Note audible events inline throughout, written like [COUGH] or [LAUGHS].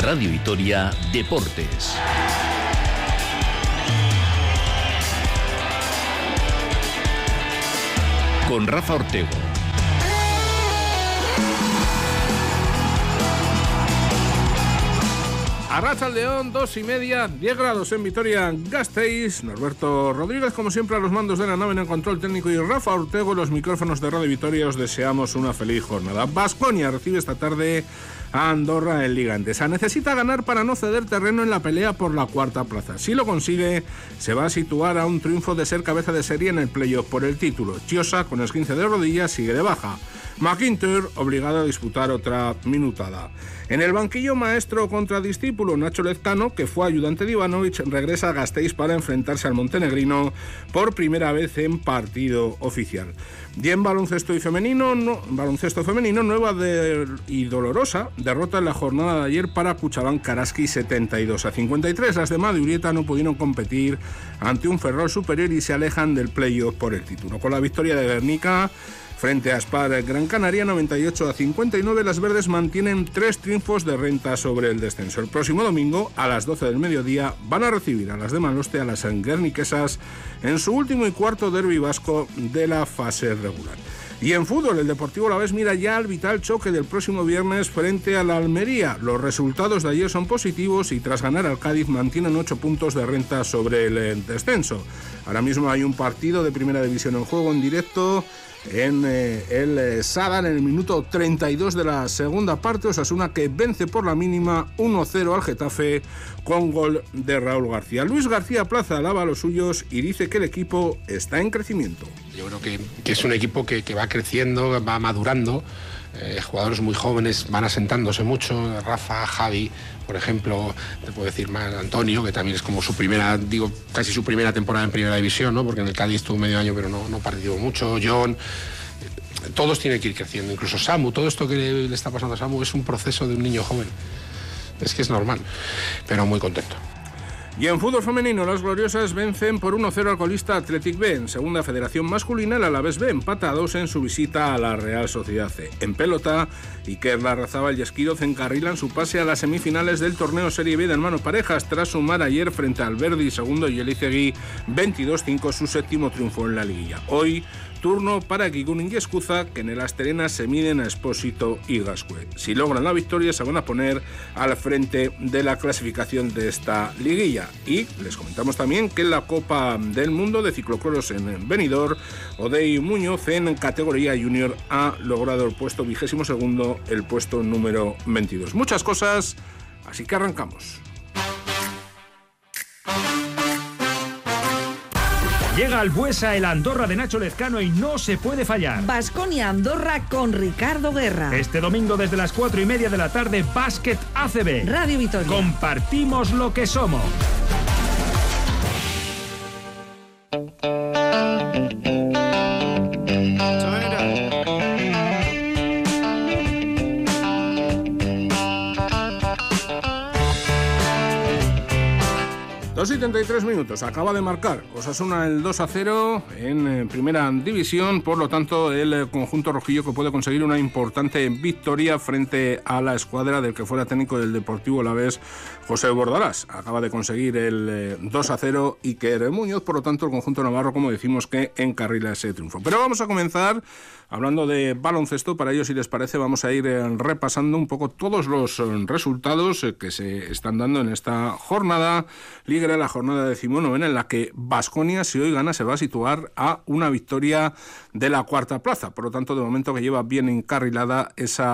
Radio Vitoria Deportes. Con Rafa Ortego. Arracha al León, dos y media, 10 grados en Vitoria, Gasteiz. Norberto Rodríguez, como siempre, a los mandos de la nave en el control técnico y Rafa Ortego, los micrófonos de Radio Vitoria. Os deseamos una feliz jornada. Vasconia recibe esta tarde a Andorra en Liga Endesa. Necesita ganar para no ceder terreno en la pelea por la cuarta plaza. Si lo consigue, se va a situar a un triunfo de ser cabeza de serie en el playoff por el título. Chiosa, con el 15 de rodillas, sigue de baja. McIntyre obligado a disputar otra minutada. En el banquillo maestro contra discípulo Nacho Lezcano, que fue ayudante de Ivanovic, regresa a Gasteiz para enfrentarse al montenegrino por primera vez en partido oficial. Y en baloncesto y femenino, baloncesto femenino, nueva y dolorosa derrota en la jornada de ayer para Cuchabán Karaski 72 a 53. Las de Madurieta no pudieron competir ante un Ferrol superior y se alejan del playoff por el título. Con la victoria de Guernica Frente a Spar Gran Canaria 98 a 59, las verdes mantienen tres triunfos de renta sobre el descenso. El próximo domingo, a las 12 del mediodía, van a recibir a las de Maloste a las guerniquesas en su último y cuarto derby vasco de la fase regular. Y en fútbol, el Deportivo La Vez mira ya al vital choque del próximo viernes frente a la Almería. Los resultados de ayer son positivos y tras ganar al Cádiz mantienen 8 puntos de renta sobre el descenso. Ahora mismo hay un partido de primera división en juego en directo en eh, el eh, Sadar en el minuto 32 de la segunda parte. Osasuna que vence por la mínima 1-0 al Getafe con gol de Raúl García. Luis García Plaza alaba a los suyos y dice que el equipo está en crecimiento. Yo creo que, es un equipo que, que va creciendo, va madurando. Eh, jugadores muy jóvenes van asentándose mucho, Rafa, Javi, por ejemplo, te puedo decir más Antonio, que también es como su primera, digo, casi su primera temporada en primera división, ¿no? Porque en el Cádiz estuvo medio año, pero no, no mucho, John. Todos tienen que ir creciendo, incluso Samu, todo esto que le está pasando a Samu es un proceso de un niño joven. Es que es normal, pero muy contento. Y en fútbol femenino, las gloriosas vencen por 1-0 al colista Athletic B. En segunda federación masculina, el Alavés B empata a dos en su visita a la Real Sociedad C. En pelota, Iker Larrazábal y Esquiroz encarrilan su pase a las semifinales del torneo Serie B de hermano parejas tras sumar ayer frente al Verdi segundo y Elicegui 22-5 su séptimo triunfo en la liguilla. Hoy Turno para Kikunin y Escuza, que en el Asterena se miden a Espósito y Gascue. Si logran la victoria, se van a poner al frente de la clasificación de esta liguilla. Y les comentamos también que en la Copa del Mundo de Ciclocross en Benidorm, Odey Muñoz en categoría junior ha logrado el puesto vigésimo segundo, el puesto número 22. Muchas cosas, así que arrancamos. Llega al Buesa el Andorra de Nacho Lezcano y no se puede fallar. Basconia Andorra con Ricardo Guerra. Este domingo desde las cuatro y media de la tarde, Básquet ACB. Radio Vitoria. Compartimos lo que somos. 2 y 33 minutos. Acaba de marcar Osasuna el 2 a 0 en eh, primera división. Por lo tanto, el eh, conjunto rojillo que puede conseguir una importante victoria frente a la escuadra del que fuera técnico del Deportivo La Vez, José Bordalás. Acaba de conseguir el 2 eh, a 0 y que Muñoz. Por lo tanto, el conjunto navarro, como decimos, que encarrila ese triunfo. Pero vamos a comenzar Hablando de baloncesto, para ello, si les parece, vamos a ir eh, repasando un poco todos los eh, resultados eh, que se están dando en esta jornada libre, la jornada decimonovena, en la que Basconia, si hoy gana, se va a situar a una victoria de la cuarta plaza. Por lo tanto, de momento que lleva bien encarrilada ese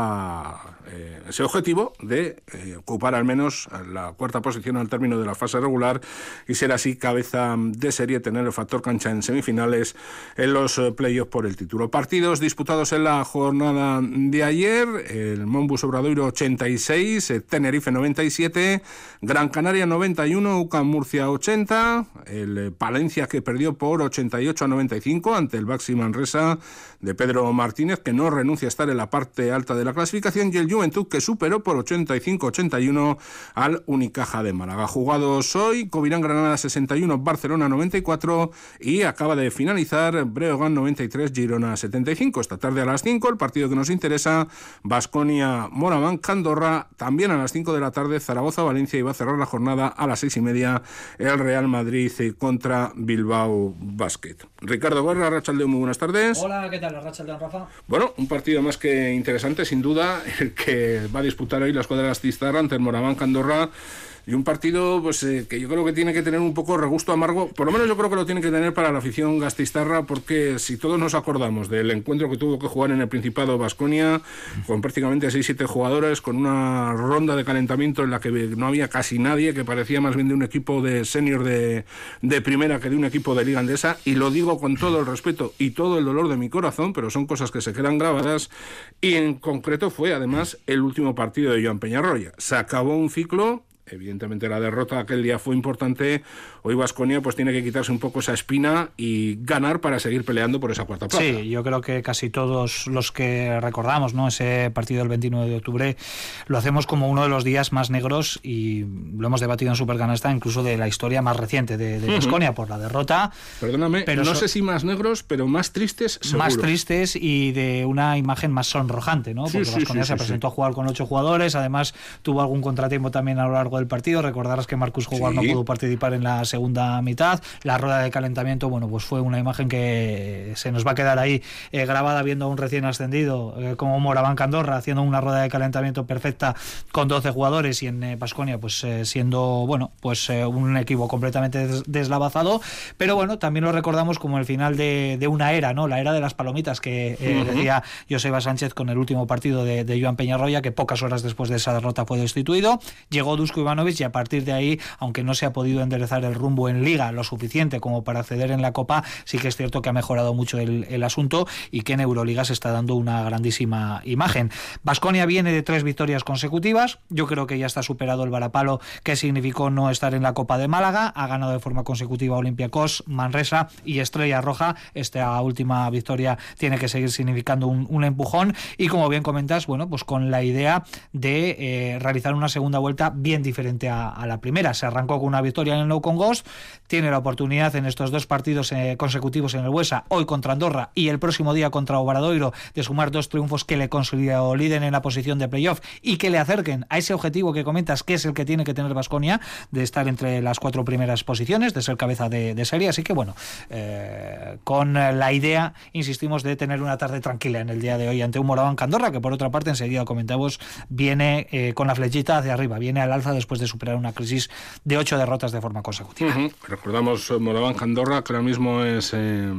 objetivo de ocupar al menos la cuarta posición al término de la fase regular y ser así cabeza de serie, tener el factor cancha en semifinales en los playoffs por el título. Partidos disputados en la jornada de ayer, el Monbus Obradoiro 86, Tenerife 97, Gran Canaria 91, UCAM Murcia 80, el Palencia que perdió por 88 a 95 ante el Baxi Manresa de Pedro Martínez, que no renuncia a estar en la parte alta de la clasificación, y el Juventud que superó por 85-81 al Unicaja de Málaga. Jugados hoy, Covirán Granada 61, Barcelona 94 y acaba de finalizar Breogán 93, Girona 75. Esta tarde a las 5 el partido que nos interesa, Basconia Moraván Candorra, también a las 5 de la tarde Zaragoza Valencia y va a cerrar la jornada a las 6 y media el Real Madrid contra Bilbao Basket. Ricardo Guerra, Rachaldeón, muy buenas tardes. Hola, ¿qué tal? Rachaldeón, Rafa. Bueno, un partido más que interesante, sin duda, el que va a disputar hoy la escuadra de las Tistarra ante el Moraván Candorra y un partido pues eh, que yo creo que tiene que tener un poco regusto amargo, por lo menos yo creo que lo tiene que tener para la afición gastistarra, porque si todos nos acordamos del encuentro que tuvo que jugar en el Principado Vasconia, con prácticamente 6-7 jugadores, con una ronda de calentamiento en la que no había casi nadie, que parecía más bien de un equipo de senior de, de primera que de un equipo de liga andesa, y lo digo con todo el respeto y todo el dolor de mi corazón, pero son cosas que se quedan grabadas, y en concreto fue además el último partido de Joan Peñarroya. Se acabó un ciclo evidentemente la derrota aquel día fue importante. Hoy Vasconia pues tiene que quitarse un poco esa espina y ganar para seguir peleando por esa cuarta plaza. Sí, yo creo que casi todos los que recordamos, ¿no? Ese partido del 29 de octubre lo hacemos como uno de los días más negros y lo hemos debatido en Supercanasta incluso de la historia más reciente de Vasconia por la derrota. Perdóname, pero no sé si más negros, pero más tristes seguro. Más tristes y de una imagen más sonrojante, ¿no? Porque Vasconia se presentó a jugar con ocho jugadores, además tuvo algún contratiempo también a lo largo del partido. Recordarás que Marcus Howard no pudo participar en la segunda mitad. La rueda de calentamiento, bueno, pues fue una imagen que se nos va a quedar ahí eh, grabada viendo a un recién ascendido eh, como Moraván Candorra haciendo una rueda de calentamiento perfecta con 12 jugadores y en Pasconia eh, pues siendo, bueno, pues un equipo completamente deslavazado. Pero bueno, también lo recordamos como el final de, una era, ¿no? La era de las palomitas que decía Joseba Sánchez con el último partido de, de Joan Peñarroya, que pocas horas después de esa derrota fue destituido. Llegó Dusko Ivanovic y a partir de ahí, aunque no se ha podido enderezar el rumbo en liga lo suficiente como para acceder en la Copa, sí que es cierto que ha mejorado mucho el, asunto y que en Euroliga se está dando una grandísima imagen. Vasconia viene de tres victorias consecutivas, yo creo que ya está superado el varapalo que significó no estar en la Copa de Málaga, ha ganado de forma consecutiva Olympiacos, Manresa y Estrella Roja, esta última victoria tiene que seguir significando un, empujón. Y como bien comentas, bueno, pues con la idea de eh, realizar una segunda vuelta bien diferente a, la primera. Se arrancó con una victoria en el No Con Ghost, tiene la oportunidad en estos dos partidos eh, consecutivos en el Huesa, hoy contra Andorra y el próximo día contra Obradoiro, de sumar dos triunfos que le consoliden en la posición de playoff y que le acerquen a ese objetivo que comentas, que es el que tiene que tener Vasconia, de estar entre las cuatro primeras posiciones, de ser cabeza de, serie. Así que bueno, eh, con la idea, insistimos, de tener una tarde tranquila en el día de hoy ante un Moraván Candorra, que por otra parte, enseguida comentamos, viene eh, con la flechita hacia arriba, viene al alza después de superar una crisis de ocho derrotas de forma consecutiva. Recordamos eh, Moraván Andorra, que ahora mismo es eh,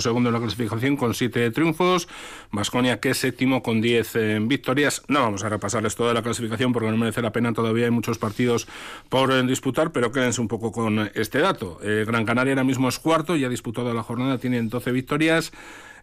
segundo en la clasificación con siete triunfos. Vasconia, que es séptimo con diez eh, victorias. No vamos a repasarles toda la clasificación porque no merece la pena. Todavía hay muchos partidos por eh, disputar, pero quédense un poco con este dato. Gran Canaria ahora mismo es cuarto, ya ha disputado la jornada, tienen 12 victorias.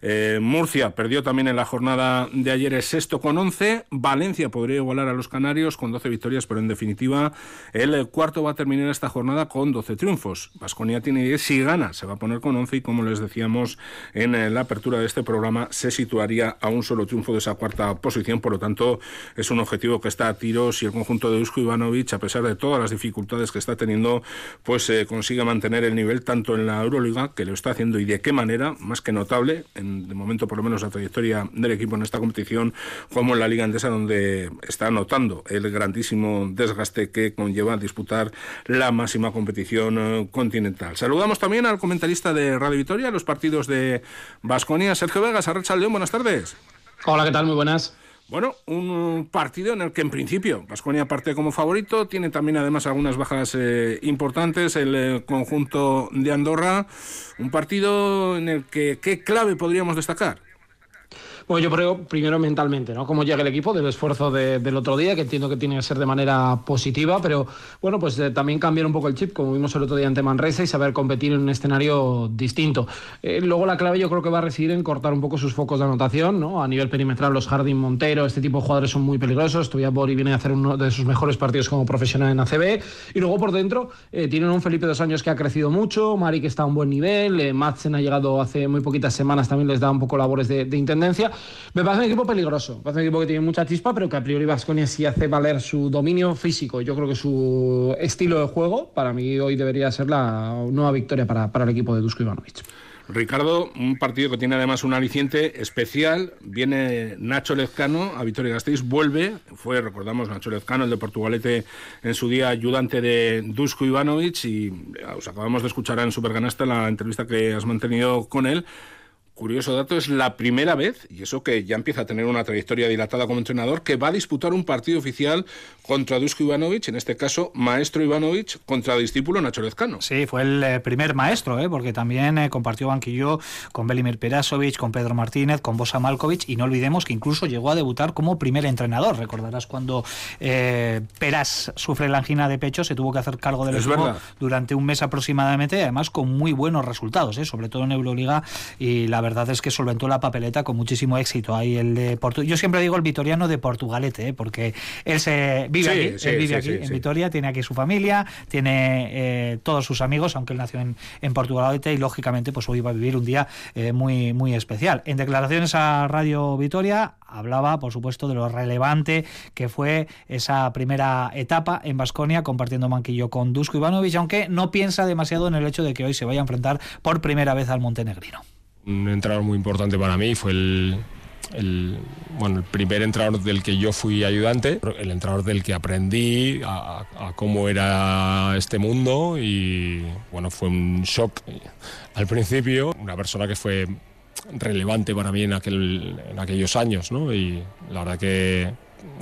Eh, Murcia perdió también en la jornada de ayer es sexto con 11. Valencia podría igualar a los Canarios con 12 victorias, pero en definitiva el cuarto va a terminar esta jornada con 12 triunfos. Vasconia tiene 10. Si gana, se va a poner con 11 y como les decíamos en eh, la apertura de este programa, se situaría a un solo triunfo de esa cuarta posición. Por lo tanto, es un objetivo que está a tiro si el conjunto de Usko Ivanovic, a pesar de todas las dificultades que está teniendo, pues eh, consigue mantener el nivel tanto en la Euroliga, que lo está haciendo y de qué manera, más que notable, en de momento por lo menos la trayectoria del equipo en esta competición, como en la Liga Andesa, donde está notando el grandísimo desgaste que conlleva disputar la máxima competición eh, continental. Saludamos también al comentarista de Radio Vitoria, los partidos de Basconia, Sergio Vegas, Arracha León, buenas tardes. Hola, ¿qué tal? Muy buenas. Bueno, un partido en el que en principio Vasconia parte como favorito, tiene también además algunas bajas eh, importantes, el eh, conjunto de Andorra, un partido en el que qué clave podríamos destacar. Bueno, yo creo primero mentalmente, ¿no? Cómo llega el equipo del esfuerzo del otro día, que entiendo que tiene que ser de manera positiva, pero bueno, pues eh, también cambiar un poco el chip, como vimos el otro día ante Manresa, y saber competir en un escenario distinto. Eh, luego la clave yo creo que va a residir en cortar un poco sus focos de anotación, ¿no? A nivel perimetral, los Jardín Montero, este tipo de jugadores son muy peligrosos. Todavía Bori viene a hacer uno de sus mejores partidos como profesional en ACB. Y luego por dentro eh, tienen un Felipe dos años que ha crecido mucho, Mari que está a un buen nivel, Madsen ha llegado hace muy poquitas semanas, también les da un poco labores de intendencia Me parece un equipo peligroso, me parece un equipo que tiene mucha chispa, pero que a priori Vasconia sí hace valer su dominio físico. Yo creo que su estilo de juego, para mí hoy debería ser la nueva victoria para, para el equipo de Dusko Ivanovic. Ricardo, un partido que tiene además un aliciente especial. Viene Nacho Lezcano a Vitoria Gasteiz, vuelve. Fue, recordamos, Nacho Lezcano, el de Portugalete, en su día ayudante de Dusko Ivanovic. Y os acabamos de escuchar en Superganasta la entrevista que has mantenido con él curioso dato, es la primera vez, y eso que ya empieza a tener una trayectoria dilatada como entrenador, que va a disputar un partido oficial contra Dusko Ivanovic, en este caso Maestro Ivanovic contra discípulo Nacho Lezcano. Sí, fue el eh, primer maestro, ¿eh? porque también eh, compartió banquillo con Belimir Perasovic, con Pedro Martínez, con Bosa Malkovic, y no olvidemos que incluso llegó a debutar como primer entrenador. Recordarás cuando Peras sufre la angina de pecho, se tuvo que hacer cargo del equipo durante un mes aproximadamente, además con muy buenos resultados, sobre todo en Euroliga, y la verdad es que solventó la papeleta con muchísimo éxito. Ahí el de Yo siempre digo el vitoriano de Portugalete, ¿eh? porque él se vive aquí, vive aquí en Vitoria, tiene aquí su familia, tiene eh, todos sus amigos, aunque él nació en, en, Portugalete y lógicamente pues hoy va a vivir un día eh, muy, muy especial. En declaraciones a Radio Vitoria hablaba, por supuesto, de lo relevante que fue esa primera etapa en Basconia compartiendo manquillo con Dusko Ivanovic, aunque no piensa demasiado en el hecho de que hoy se vaya a enfrentar por primera vez al montenegrino un entrenador muy importante para mí, fue el, bueno, el primer entrenador del que yo fui ayudante, el entrenador del que aprendí a, cómo era este mundo y bueno, fue un shock al principio, una persona que fue relevante para mí en, aquel, en aquellos años ¿no? y la verdad que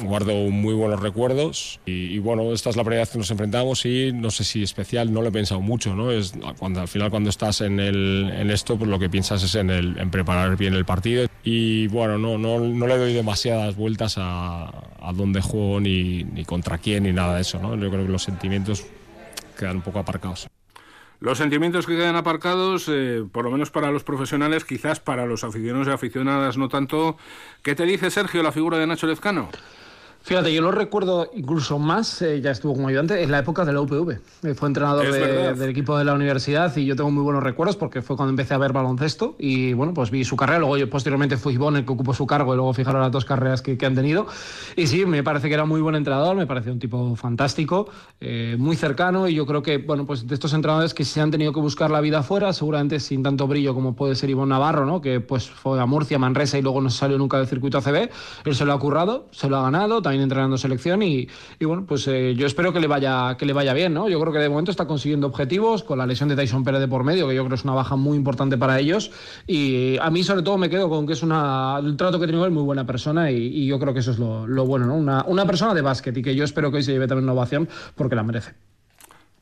guardo muy buenos recuerdos y, bueno, esta es la primera vez que nos enfrentamos y no sé si especial, no lo he pensado mucho, ¿no? Es cuando al final cuando estás en, el, en esto, pues lo que piensas es en, el, en preparar bien el partido y bueno, no, no, no le doy demasiadas vueltas a, a dónde juego ni, ni contra quién ni nada de eso, ¿no? Yo creo que los sentimientos quedan un poco aparcados. Los sentimientos que quedan aparcados, eh, por lo menos para los profesionales, quizás para los aficionados y aficionadas no tanto. ¿Qué te dice Sergio la figura de Nacho Lezcano? Fíjate, yo lo recuerdo incluso más, eh, ya estuvo como ayudante, en la época de la UPV. Eh, fue entrenador del equipo de la universidad y yo tengo muy buenos recuerdos porque fue cuando empecé a ver baloncesto y bueno, pues vi su carrera. Luego yo posteriormente fui Ivonne el que ocupó su cargo y luego fijaron las dos carreras que, han tenido. Y sí, me parece que era muy buen entrenador, me pareció un tipo fantástico, eh, muy cercano y yo creo que, bueno, pues de estos entrenadores que se han tenido que buscar la vida afuera, seguramente sin tanto brillo como puede ser Ivonne Navarro, ¿no? Que pues fue a Murcia, Manresa y luego no salió nunca del circuito ACB. Él se lo ha currado, se lo ha ganado, entrenando selección y, bueno, pues eh, yo espero que le vaya que le vaya bien, ¿no? Yo creo que de momento está consiguiendo objetivos con la lesión de Tyson Pérez de por medio, que yo creo es una baja muy importante para ellos y a mí sobre todo me quedo con que es una el trato que tiene él muy buena persona y, yo creo que eso es lo, lo bueno, ¿no? Una, una persona de básquet y que yo espero que hoy se lleve también una ovación porque la merece.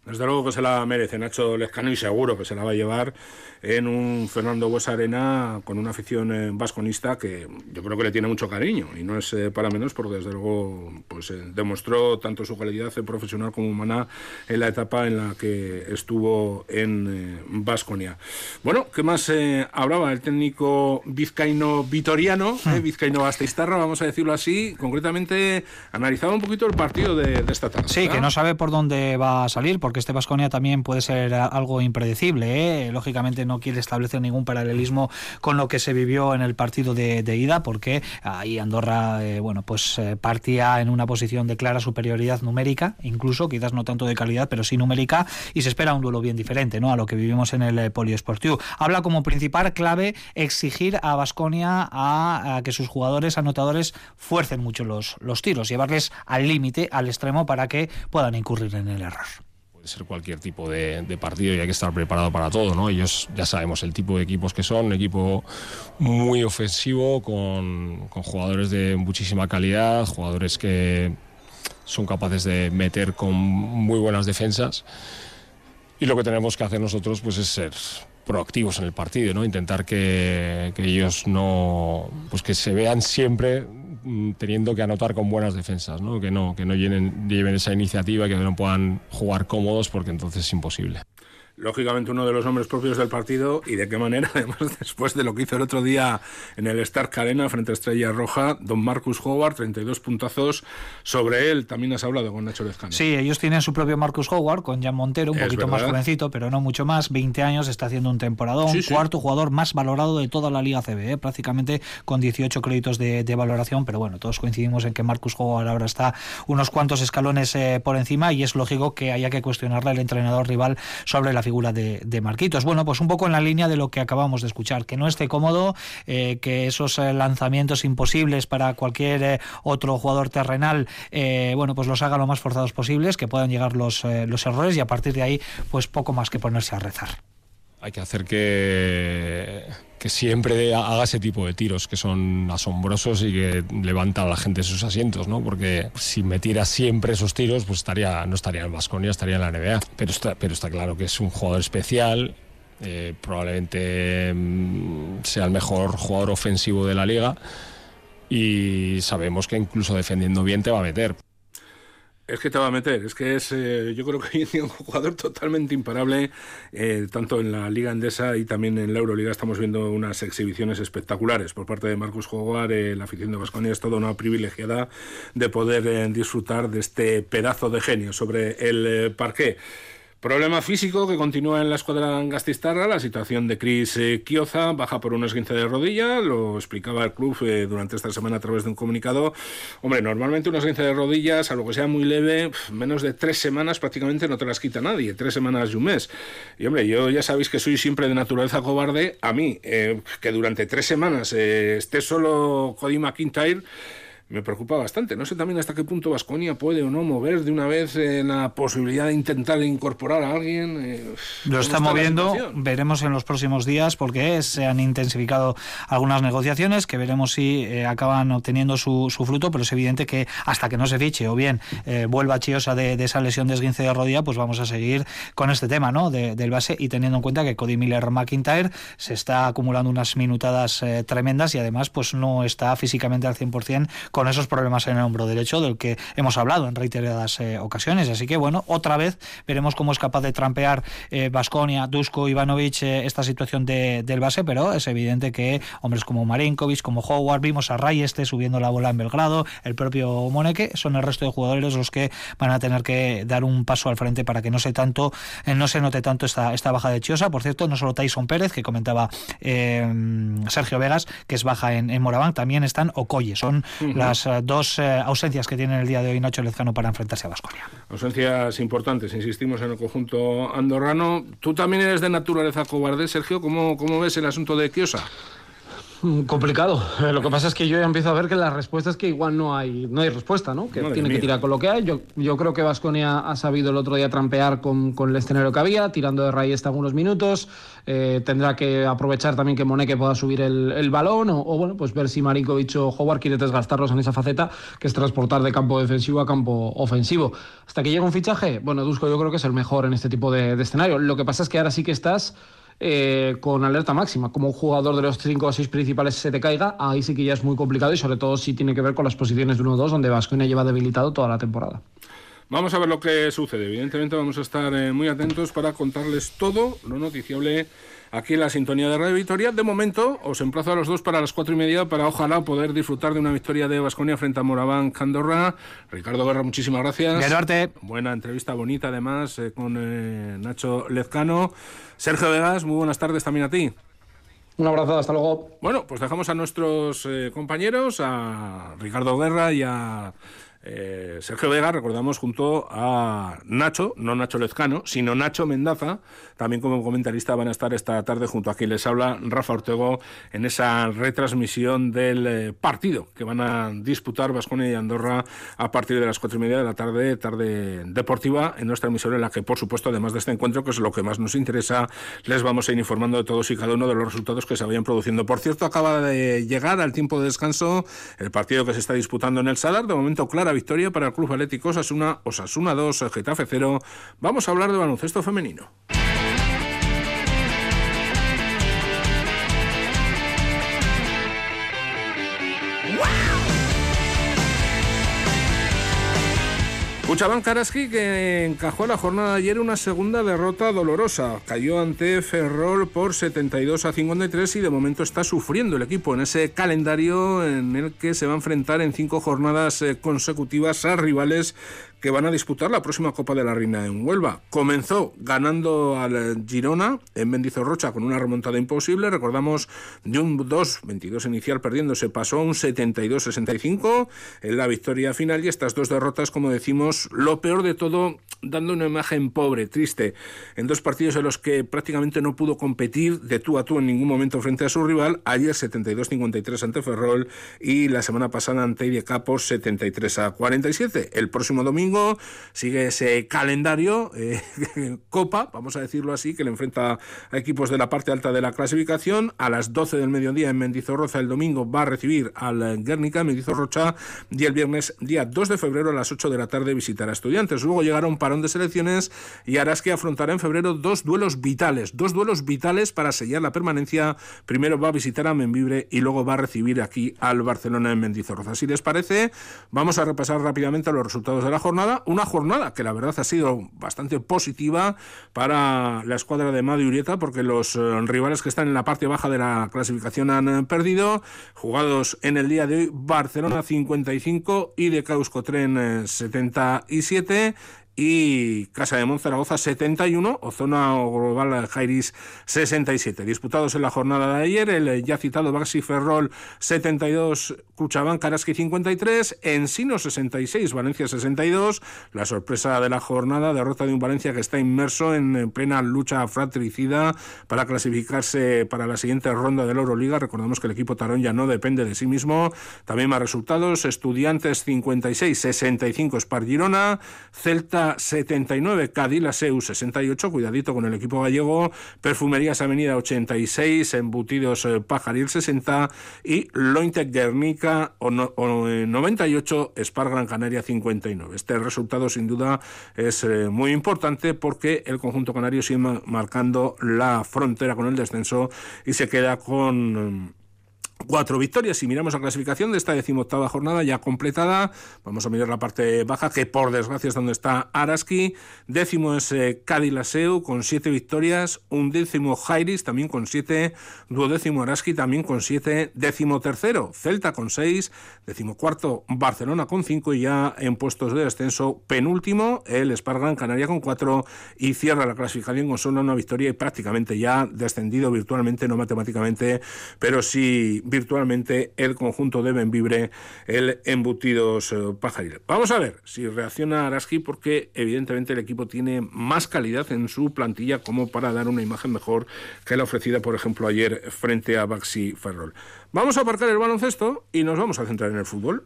Desde luego que se la merece Nacho Lezcano y seguro que se la va a llevar en un Fernando Buesa Arena con una afición eh, vasconista que yo creo que le tiene mucho cariño y no es eh, para menos porque desde luego pues eh, demostró tanto su calidad profesional como humana en la etapa en la que estuvo en Vasconia. bueno, ¿qué más hablaba el técnico vizcaíno vitoriano, hmm. vizcaíno Asteistarra, vamos a decirlo así, concretamente analizaba un poquito el partido de, esta tarde. Sí, que no sabe por dónde va a salir porque este Vasconia también puede ser algo impredecible, lógicamente no quiere establecer ningún paralelismo con lo que se vivió en el partido de, ida, porque ahí Andorra, eh, bueno, pues eh, partía en una posición de clara superioridad numérica, incluso, quizás no tanto de calidad, pero sí numérica, y se espera un duelo bien diferente, ¿no? A lo que vivimos en el eh, poliesportivo. Habla como principal clave exigir a Vasconia a, que sus jugadores anotadores fuercen mucho los tiros, llevarles al límite, al extremo, para que puedan incurrir en el error ser cualquier tipo de, partido y hay que estar preparado para todo. Ellos ya sabemos el tipo de equipos que son, un equipo muy ofensivo, con, jugadores de muchísima calidad, jugadores que son capaces de meter con muy buenas defensas. Y lo que tenemos que hacer nosotros pues es ser proactivos en el partido. Intentar que, que ellos no pues que se vean siempre teniendo que anotar con buenas defensas, ¿no? que no, que no lleven, lleven esa iniciativa, que no puedan jugar cómodos, porque entonces es imposible. Lógicamente uno de los nombres propios del partido y de qué manera, [LAUGHS] además después de lo que hizo el otro día en el Stark Arena frente a Estrella Roja, don Marcus Howard, 32 puntazos sobre él, también has hablado con Nacho Lezcano. Sí, ellos tienen su propio Marcus Howard con Jan Montero, un poquito más jovencito, pero no mucho más, 20 años, está haciendo un temporadón, cuarto jugador más valorado de toda la Liga CB, ¿eh? prácticamente con 18 créditos de, valoración, pero bueno, todos coincidimos en que Marcus Howard ahora está unos cuantos escalones eh, por encima y es lógico que haya que cuestionarle al entrenador rival sobre la figura de, Marquitos. Bueno, pues un poco en la línea de lo que acabamos de escuchar, que no esté cómodo, eh, que esos eh, lanzamientos imposibles para cualquier eh, otro jugador terrenal, bueno, pues los haga lo más forzados posibles, que puedan llegar los, los errores y a partir de ahí, pues poco más que ponerse a rezar. Hay que hacer que que siempre haga ese tipo de tiros que son asombrosos y que levantan a la gente de sus asientos, ¿no? Porque si me tira siempre esos tiros, pues estaría, no estaría en Vasconia, estaría en la NBA. Pero está, pero está claro que es un jugador especial, eh, probablemente mm, sea el mejor jugador ofensivo de la liga y sabemos que incluso defendiendo bien te va a meter. Es que te va a meter, es que es, eh, yo creo que [LAUGHS] es un jugador totalmente imparable, eh, tanto en la Liga Endesa y también en la Euroliga estamos viendo unas exhibiciones espectaculares por parte de Marcus Jogar, eh, la afición de Vasconia es toda una privilegiada de poder disfrutar de este pedazo de genio sobre el parqué. Problema físico que continúa en la escuadra gastistarra, la situación de Chris eh, Kioza baja por un esguince de rodilla, lo explicaba el club eh, durante esta semana a través de un comunicado. Hombre, normalmente un esguince de rodillas, algo que sea muy leve, menos de tres semanas prácticamente no te las quita nadie, tres semanas y un mes. Y hombre, yo ya sabéis que soy siempre de naturaleza cobarde, a mí, eh, que durante tres semanas esté solo Cody McIntyre, me preocupa bastante. No sé también hasta qué punto Vasconia puede o no mover de una vez en la posibilidad de intentar incorporar a alguien. Eh, Lo está moviendo, veremos en los próximos días porque se han intensificado algunas negociaciones que veremos si eh, acaban obteniendo su, fruto, pero es evidente que hasta que no se fiche o bien eh, vuelva Chiosa de, de, esa lesión de esguince de rodilla, pues vamos a seguir con este tema ¿no? del base y teniendo en cuenta que Cody Miller McIntyre se está acumulando unas minutadas tremendas y además pues no está físicamente al 100% con con esos problemas en el hombro derecho del que hemos hablado en reiteradas eh, ocasiones. Así que bueno, otra vez veremos cómo es capaz de trampear Vasconia, eh, Dusko, Ivanovic eh, esta situación del base, pero es evidente que hombres como Marinkovic, como Howard, vimos a Ray este subiendo la bola en Belgrado, el propio Moneke, son el resto de jugadores los que van a tener que dar un paso al frente para que no se tanto, no se note tanto esta, esta baja de Chiosa. Por cierto, no solo Tyson Pérez, que comentaba Sergio Vegas, que es baja en, en Moraván, también están Okoye, son las las eh, dos eh, ausencias que tiene el día de hoy Nacho Lezcano para enfrentarse a Vasconia. Ausencias importantes, insistimos en el conjunto andorrano. Tú también eres de naturaleza cobarde, Sergio. ¿Cómo, cómo ves el asunto de Kiosa? Mm, complicado. Eh, lo que pasa es que yo ya empiezo a ver que la respuesta es que igual no hay, no hay respuesta, ¿no? Que tiene que tirar con lo que hay. Yo, yo creo que Vasconia ha sabido el otro día trampear con, con el escenario que había, tirando de raíz hasta algunos minutos. Eh, tendrá que aprovechar también que Moneke pueda subir el, el balón o, bueno, pues ver si Marinkovic o Howard quiere desgastarlos en esa faceta, que es transportar de campo defensivo a campo ofensivo. Hasta que llegue un fichaje, bueno, Dusko yo creo que es el mejor en este tipo de, de escenario. Lo que pasa es que ahora sí que estás eh, con alerta máxima. Como un jugador de los cinco o seis principales se te caiga, ahí sí que ya es muy complicado y sobre todo si tiene que ver con las posiciones de 1-2 donde Vasconia lleva debilitado toda la temporada. Vamos a ver lo que sucede. Evidentemente vamos a estar eh, muy atentos para contarles todo lo noticiable aquí en la sintonía de Radio Victoria. De momento, os emplazo a los dos para las cuatro y media para ojalá poder disfrutar de una victoria de Vasconia frente a Moraván Candorra. Ricardo Guerra, muchísimas gracias. Gerarte. Buena entrevista, bonita además, eh, con eh, Nacho Lezcano. Sergio Vegas, muy buenas tardes también a ti. Un abrazo, hasta luego. Bueno, pues dejamos a nuestros eh, compañeros, a Ricardo Guerra y a eh, Sergio Vega, recordamos, junto a Nacho, no Nacho Lezcano, sino Nacho Mendaza, también como comentarista van a estar esta tarde junto a quien les habla Rafa Ortego en esa retransmisión del eh, partido que van a disputar Vasconia y Andorra a partir de las cuatro y media de la tarde, tarde deportiva, en nuestra emisora en la que, por supuesto, además de este encuentro, que es lo que más nos interesa, les vamos a ir informando de todos y cada uno de los resultados que se vayan produciendo. Por cierto, acaba de llegar al tiempo de descanso el partido que se está disputando en el Sadar, de momento clara victoria para el Club Atlético Osasuna, Osasuna 2, Getafe 0. Vamos a hablar de baloncesto femenino. Cuchaban Karaski que encajó la jornada de ayer una segunda derrota dolorosa. Cayó ante Ferrol por 72 a 53 y de momento está sufriendo el equipo en ese calendario en el que se va a enfrentar en cinco jornadas eh, consecutivas a rivales que van a disputar la próxima Copa de la Reina en Huelva. Comenzó ganando al Girona en Mendizorrocha con una remontada imposible. Recordamos de un 2-22 inicial perdiéndose, pasó a un 72-65 en la victoria final y estas dos derrotas, como decimos, lo peor de todo, dando una imagen pobre, triste, en dos partidos en los que prácticamente no pudo competir de tú a tú en ningún momento frente a su rival. Ayer 72-53 ante Ferrol y la semana pasada ante IDK por 73 a 47. El próximo domingo sigue ese calendario, eh, [LAUGHS] Copa, vamos a decirlo así, que le enfrenta a equipos de la parte alta de la clasificación. A las 12 del mediodía en Mendizorroza el domingo va a recibir al Guernica, Mendizorrocha, y el viernes, día 2 de febrero a las 8 de la tarde visitará a estudiantes. Luego llegará un parón de selecciones y que afrontará en febrero dos duelos vitales, dos duelos vitales para sellar la permanencia. Primero va a visitar a Membibre y luego va a recibir aquí al Barcelona en Mendizorroza. Si les parece, vamos a repasar rápidamente los resultados de la jornada una jornada que la verdad ha sido bastante positiva para la escuadra de Madi Urieta, porque los eh, rivales que están en la parte baja de la clasificación han eh, perdido. Jugados en el día de hoy, Barcelona 55 y de Tren 77 y Casa de Monzaragoza 71 o Zona Global Jairis 67. Disputados en la jornada de ayer, el ya citado Baxi Ferrol 72, Cuchabán Karaski 53, Ensino 66, Valencia 62. La sorpresa de la jornada, derrota de un Valencia que está inmerso en plena lucha fratricida para clasificarse para la siguiente ronda de la Euroliga. Recordemos que el equipo Tarón ya no depende de sí mismo. También más resultados, Estudiantes 56, 65 Spar Girona, Celta 79, Cádiz, la SEU 68, cuidadito con el equipo gallego, Perfumerías Avenida 86, Embutidos eh, Pajaril 60 y Lointec Guernica 98, eh, Spar Gran Canaria 59. Este resultado sin duda es eh, muy importante porque el conjunto canario sigue marcando la frontera con el descenso y se queda con Cuatro victorias. Si miramos la clasificación de esta decimoctava jornada ya completada, vamos a mirar la parte baja, que por desgracia es donde está Araski. Décimo es eh, Laseu con siete victorias. Un décimo Jairis también con siete. Duodécimo Araski también con siete. Décimo tercero Celta con seis. Décimo cuarto Barcelona con cinco. Y ya en puestos de descenso, penúltimo el Spargan Canaria con cuatro. Y cierra la clasificación con solo una victoria y prácticamente ya descendido virtualmente, no matemáticamente, pero sí virtualmente el conjunto de Benvibre, el Embutidos eh, Pajaril. Vamos a ver si reacciona Araski porque evidentemente el equipo tiene más calidad en su plantilla como para dar una imagen mejor que la ofrecida, por ejemplo, ayer frente a Baxi Ferrol. Vamos a aparcar el baloncesto y nos vamos a centrar en el fútbol.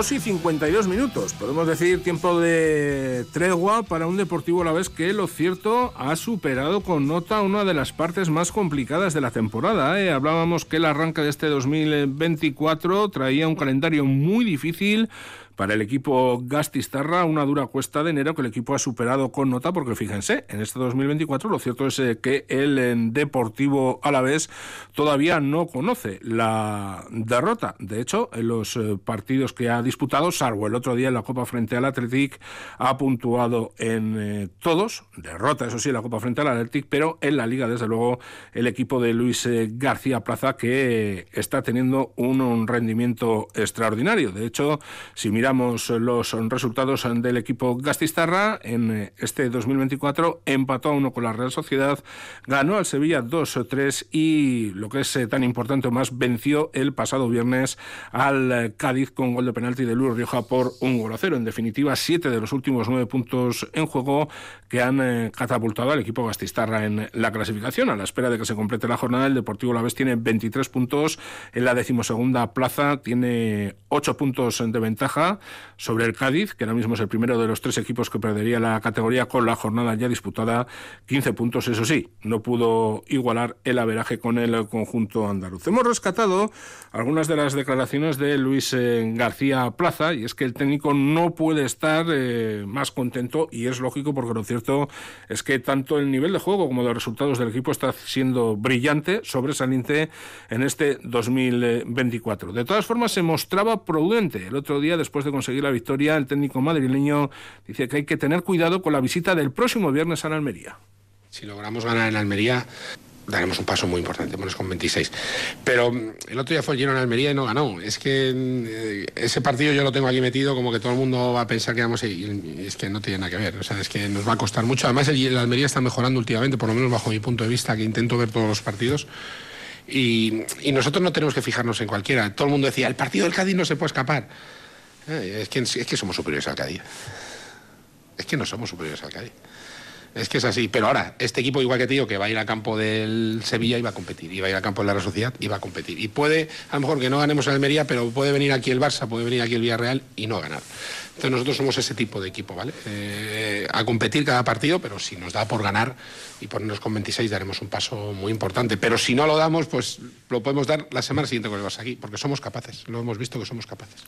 2 y 52 minutos. Podemos decir tiempo de tregua para un Deportivo a la vez que lo cierto ha superado con nota una de las partes más complicadas de la temporada. ¿eh? Hablábamos que el arranque de este 2024 traía un calendario muy difícil para el equipo Gastistarra, una dura cuesta de enero que el equipo ha superado con nota, porque fíjense, en este 2024 lo cierto es eh, que el Deportivo Alavés todavía no conoce la derrota. De hecho, en los eh, partidos que ha disputado, salvo el otro día en la Copa frente al Athletic, ha puntuado en eh, todos. Derrota, eso sí, en la Copa frente al Athletic, pero en la Liga, desde luego, el equipo de Luis García Plaza, que está teniendo un rendimiento extraordinario. De hecho, si mira los resultados del equipo Gastistarra en eh, este 2024, empató a uno con la Real Sociedad, ganó al Sevilla 2-3 y lo que es eh, tan importante o más, venció el pasado viernes al eh, Cádiz con gol de penalti de Luis Rioja por un gol a cero. En definitiva, siete de los últimos nueve puntos en juego que han catapultado al equipo Gastistarra en la clasificación. A la espera de que se complete la jornada, el Deportivo La Vez tiene 23 puntos en la decimosegunda plaza, tiene 8 puntos de ventaja sobre el Cádiz, que ahora mismo es el primero de los tres equipos que perdería la categoría con la jornada ya disputada, 15 puntos, eso sí, no pudo igualar el averaje con el conjunto andaluz. Hemos rescatado algunas de las declaraciones de Luis eh, García Plaza, y es que el técnico no puede estar eh, más contento, y es lógico porque lo cierto es que tanto el nivel de juego como los resultados del equipo está siendo brillante, sobresaliente en este 2024. De todas formas, se mostraba prudente. El otro día, después de conseguir la victoria, el técnico madrileño dice que hay que tener cuidado con la visita del próximo viernes a la Almería. Si logramos ganar en Almería, daremos un paso muy importante, pones con 26. Pero mm, el otro día fue el Girona en Almería y no ganó. Es que eh, ese partido yo lo tengo aquí metido como que todo el mundo va a pensar que vamos a ir. Es que no tiene nada que ver. O sea, es que nos va a costar mucho. Además, el, Almería está mejorando últimamente, por lo menos bajo mi punto de vista, que intento ver todos los partidos. Y, nosotros no tenemos que fijarnos en cualquiera. Todo el mundo decía, el partido del Cádiz no se puede escapar. Eh, es, que, somos superiores al Cádiz. Es que no somos superiores al Cádiz. Es que es así. Pero ahora, este equipo, igual que te digo, que va a ir al campo del Sevilla y va a competir. Y va a ir al campo de la Real Sociedad y va a competir. Y puede, a lo mejor que no ganemos en Almería, pero puede venir aquí el Barça, puede venir aquí el Villarreal y no ganar. Entonces nosotros somos ese tipo de equipo, ¿vale? Eh, a competir cada partido, pero si nos da por ganar y ponernos con 26 daremos un paso muy importante. Pero si no lo damos, pues lo podemos dar la semana siguiente con el Barça aquí, porque somos capaces. Lo hemos visto que somos capaces.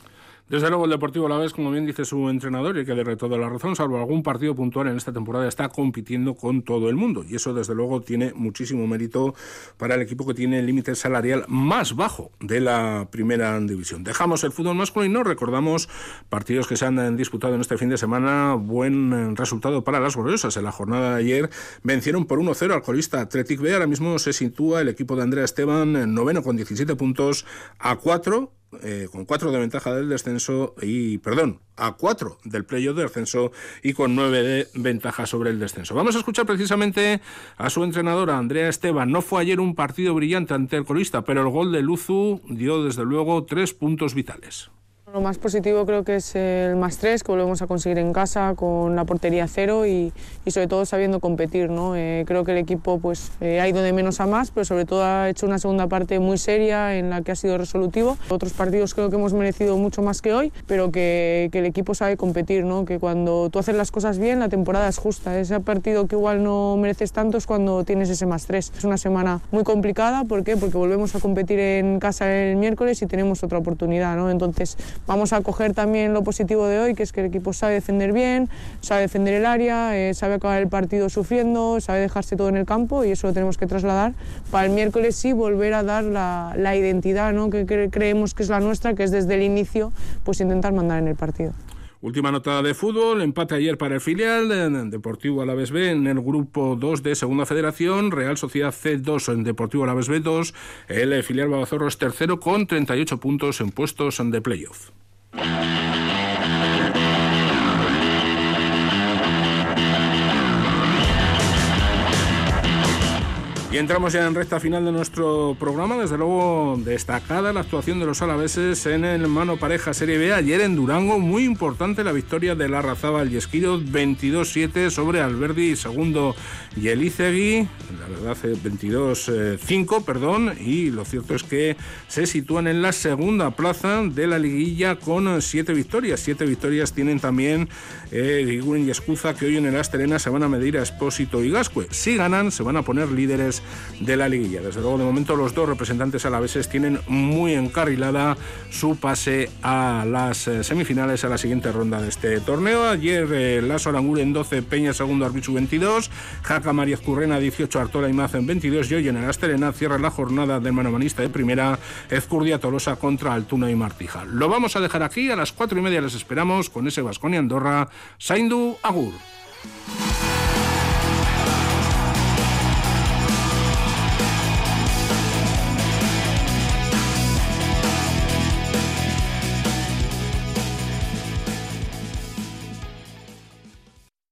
Desde luego el Deportivo la vez, como bien dice su entrenador, y que le toda la razón, salvo algún partido puntual en esta temporada, está compitiendo con todo el mundo. Y eso, desde luego, tiene muchísimo mérito para el equipo que tiene el límite salarial más bajo de la primera división. Dejamos el fútbol masculino, recordamos partidos que se han disputado en este fin de semana. Buen resultado para las gloriosas. En la jornada de ayer vencieron por 1-0 al colista Athletic B. Ahora mismo se sitúa el equipo de Andrea Esteban, noveno con 17 puntos, a 4 eh, con cuatro de ventaja del descenso y, perdón, a cuatro del playoff de ascenso y con nueve de ventaja sobre el descenso. Vamos a escuchar precisamente a su entrenadora, Andrea Esteban. No fue ayer un partido brillante ante el colista, pero el gol de Luzu dio desde luego tres puntos vitales. Lo más positivo creo que es el más tres, que volvemos a conseguir en casa con la portería cero y, y sobre todo sabiendo competir. ¿no? Eh, creo que el equipo pues, eh, ha ido de menos a más, pero sobre todo ha hecho una segunda parte muy seria en la que ha sido resolutivo. Otros partidos creo que hemos merecido mucho más que hoy, pero que, que el equipo sabe competir, ¿no? que cuando tú haces las cosas bien la temporada es justa. Ese partido que igual no mereces tanto es cuando tienes ese más tres. Es una semana muy complicada, ¿por qué? Porque volvemos a competir en casa el miércoles y tenemos otra oportunidad. ¿no? Entonces, Vamos a coger también lo positivo de hoy, que es que el equipo sabe defender bien, sabe defender el área, eh, sabe acabar el partido sufriendo, sabe dejarse todo en el campo y eso lo tenemos que trasladar para el miércoles sí volver a dar la, la identidad ¿no? que creemos que es la nuestra, que es desde el inicio pues intentar mandar en el partido. Última nota de fútbol, empate ayer para el filial, Deportivo Alavés B en el grupo 2 de Segunda Federación, Real Sociedad C2 en Deportivo Alavés B2, el filial Babazorro es tercero con 38 puntos en puestos de playoff. Y entramos ya en recta final de nuestro programa. Desde luego, destacada la actuación de los alaveses en el mano pareja Serie B. Ayer en Durango, muy importante la victoria de la Razaba y Esquido 22-7 sobre Alberdi segundo y Elizegui. La verdad, 22-5, eh, perdón. Y lo cierto es que se sitúan en la segunda plaza de la liguilla con siete victorias. Siete victorias tienen también eh, y Escuza, que hoy en el Asterena se van a medir a Espósito y Gascue. Si ganan, se van a poner líderes de la liguilla. Desde luego, de momento, los dos representantes alaveses tienen muy encarrilada su pase a las eh, semifinales, a la siguiente ronda de este torneo. Ayer, eh, Lazo en 12, Peña segundo, Arbichu 22, Jaca María Currena 18, Artola y en 22 y hoy en el Asterena cierra la jornada del manomanista de primera, Ezcurdia Tolosa contra Altuna y Martija. Lo vamos a dejar aquí, a las cuatro y media les esperamos con ese Vasconia Andorra, Saindu Agur.